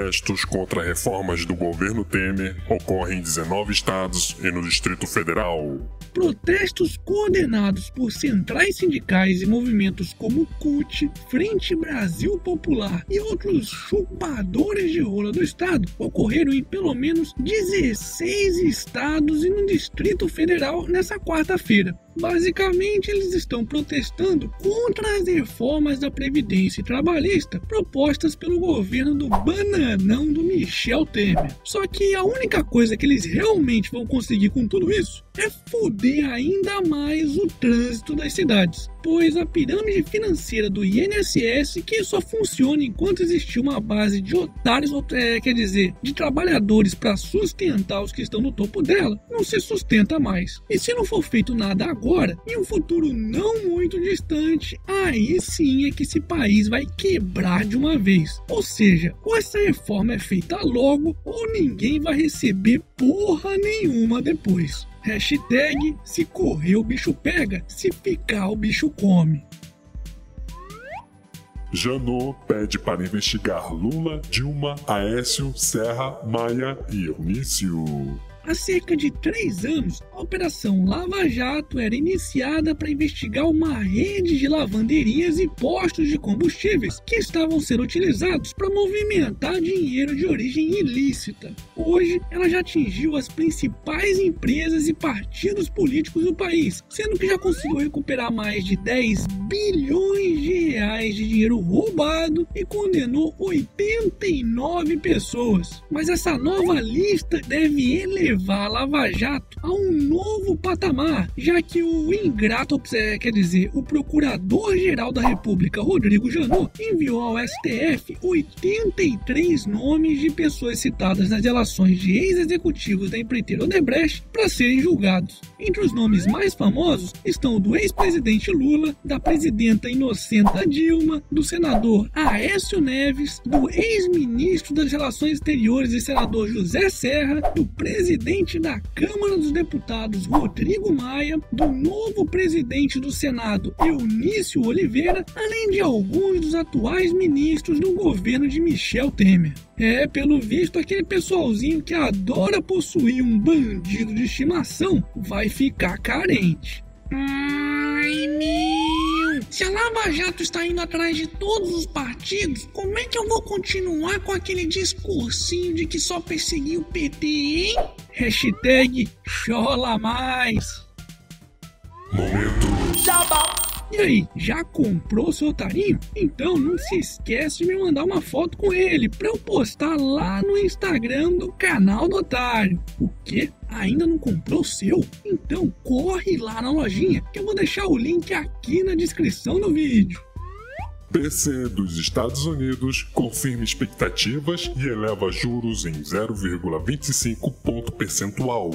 Protestos contra reformas do governo Temer ocorrem em 19 estados e no Distrito Federal. Protestos coordenados por centrais sindicais e movimentos como CUT, Frente Brasil Popular e outros chupadores de rola do estado ocorreram em pelo menos 16 estados e no Distrito Federal nessa quarta-feira. Basicamente, eles estão protestando contra as reformas da Previdência Trabalhista propostas pelo governo do bananão do Michel Temer. Só que a única coisa que eles realmente vão conseguir com tudo isso é foder ainda mais o trânsito das cidades, pois a pirâmide financeira do INSS, que só funciona enquanto existir uma base de otários, é, quer dizer, de trabalhadores para sustentar os que estão no topo dela, não se sustenta mais. E se não for feito nada agora, em um futuro não muito distante, aí sim é que esse país vai quebrar de uma vez. Ou seja, ou essa reforma é feita logo, ou ninguém vai receber porra nenhuma depois. Hashtag se correr o bicho pega, se ficar o bicho come. Janot pede para investigar Lula, Dilma, Aécio, Serra, Maia e Eunício. Há cerca de três anos, a Operação Lava Jato era iniciada para investigar uma rede de lavanderias e postos de combustíveis que estavam sendo utilizados para movimentar dinheiro de origem ilícita. Hoje, ela já atingiu as principais empresas e partidos políticos do país, sendo que já conseguiu recuperar mais de 10 bilhões de reais de dinheiro roubado e condenou 89 pessoas. Mas essa nova lista deve elevar levar a Lava Jato a um novo patamar, já que o ingrato, é, quer dizer, o Procurador-Geral da República, Rodrigo Janot, enviou ao STF 83 nomes de pessoas citadas nas relações de ex-executivos da empreiteira Odebrecht para serem julgados. Entre os nomes mais famosos estão o do ex-presidente Lula, da presidenta inocenta Dilma, do senador Aécio Neves, do ex-ministro das Relações Exteriores e senador José Serra, do presidente presidente da Câmara dos Deputados, Rodrigo Maia, do novo presidente do Senado, Eunício Oliveira, além de alguns dos atuais ministros do governo de Michel Temer. É, pelo visto, aquele pessoalzinho que adora possuir um bandido de estimação vai ficar carente. Ai, meu! Se a Lava Jato está indo atrás de todos os partidos, como é que eu vou continuar com aquele discursinho de que só perseguiu o PT, hein? Hashtag chola mais. Momento. Jabá. E aí, já comprou seu otarinho? Então não se esquece de me mandar uma foto com ele para eu postar lá no Instagram do canal do Otário. O quê? Ainda não comprou o seu? Então corre lá na lojinha que eu vou deixar o link aqui na descrição do vídeo. BC dos Estados Unidos confirma expectativas e eleva juros em 0,25 ponto percentual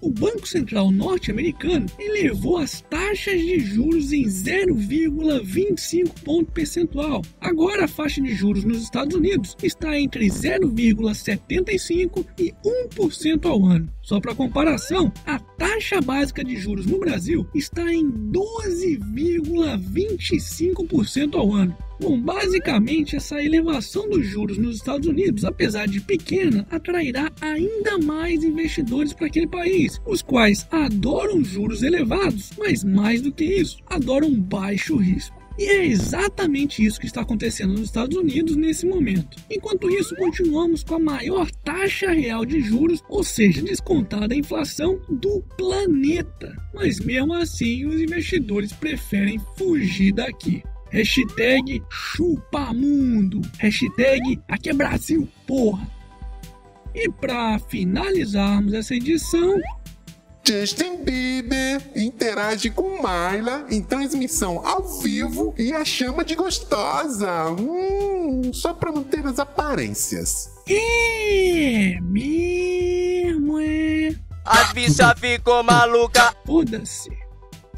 o Banco Central norte-americano elevou as taxas de juros em 0,25 ponto percentual. Agora a faixa de juros nos Estados Unidos está entre 0,75 e 1% ao ano. Só para comparação, a taxa básica de juros no Brasil está em 12,25% ao ano. Bom, basicamente, essa elevação dos juros nos Estados Unidos, apesar de pequena, atrairá ainda mais investidores para aquele país, os quais adoram juros elevados, mas mais do que isso, adoram baixo risco. E é exatamente isso que está acontecendo nos Estados Unidos nesse momento. Enquanto isso, continuamos com a maior taxa real de juros, ou seja, descontada a inflação do planeta. Mas mesmo assim, os investidores preferem fugir daqui. Hashtag chupamundo. Hashtag aqui é Brasil, porra. E para finalizarmos essa edição, Justin Bieber interage com Marla em transmissão ao vivo e a chama de gostosa. Hum, só para manter as aparências. É mesmo, é. A bicha ficou maluca. Foda-se.